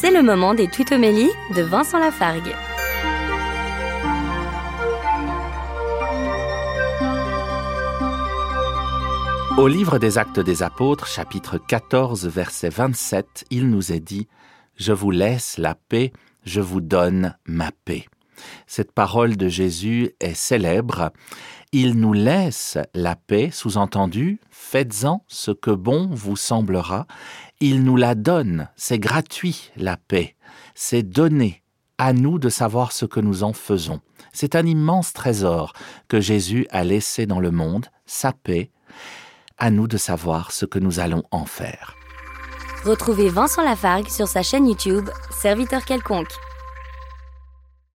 C'est le moment des tutomélies de Vincent Lafargue. Au livre des Actes des Apôtres, chapitre 14, verset 27, il nous est dit Je vous laisse la paix, je vous donne ma paix. Cette parole de Jésus est célèbre. Il nous laisse la paix, sous-entendu, faites-en ce que bon vous semblera. Il nous la donne, c'est gratuit la paix, c'est donné à nous de savoir ce que nous en faisons. C'est un immense trésor que Jésus a laissé dans le monde, sa paix, à nous de savoir ce que nous allons en faire. Retrouvez Vincent Lafargue sur sa chaîne YouTube, Serviteur quelconque.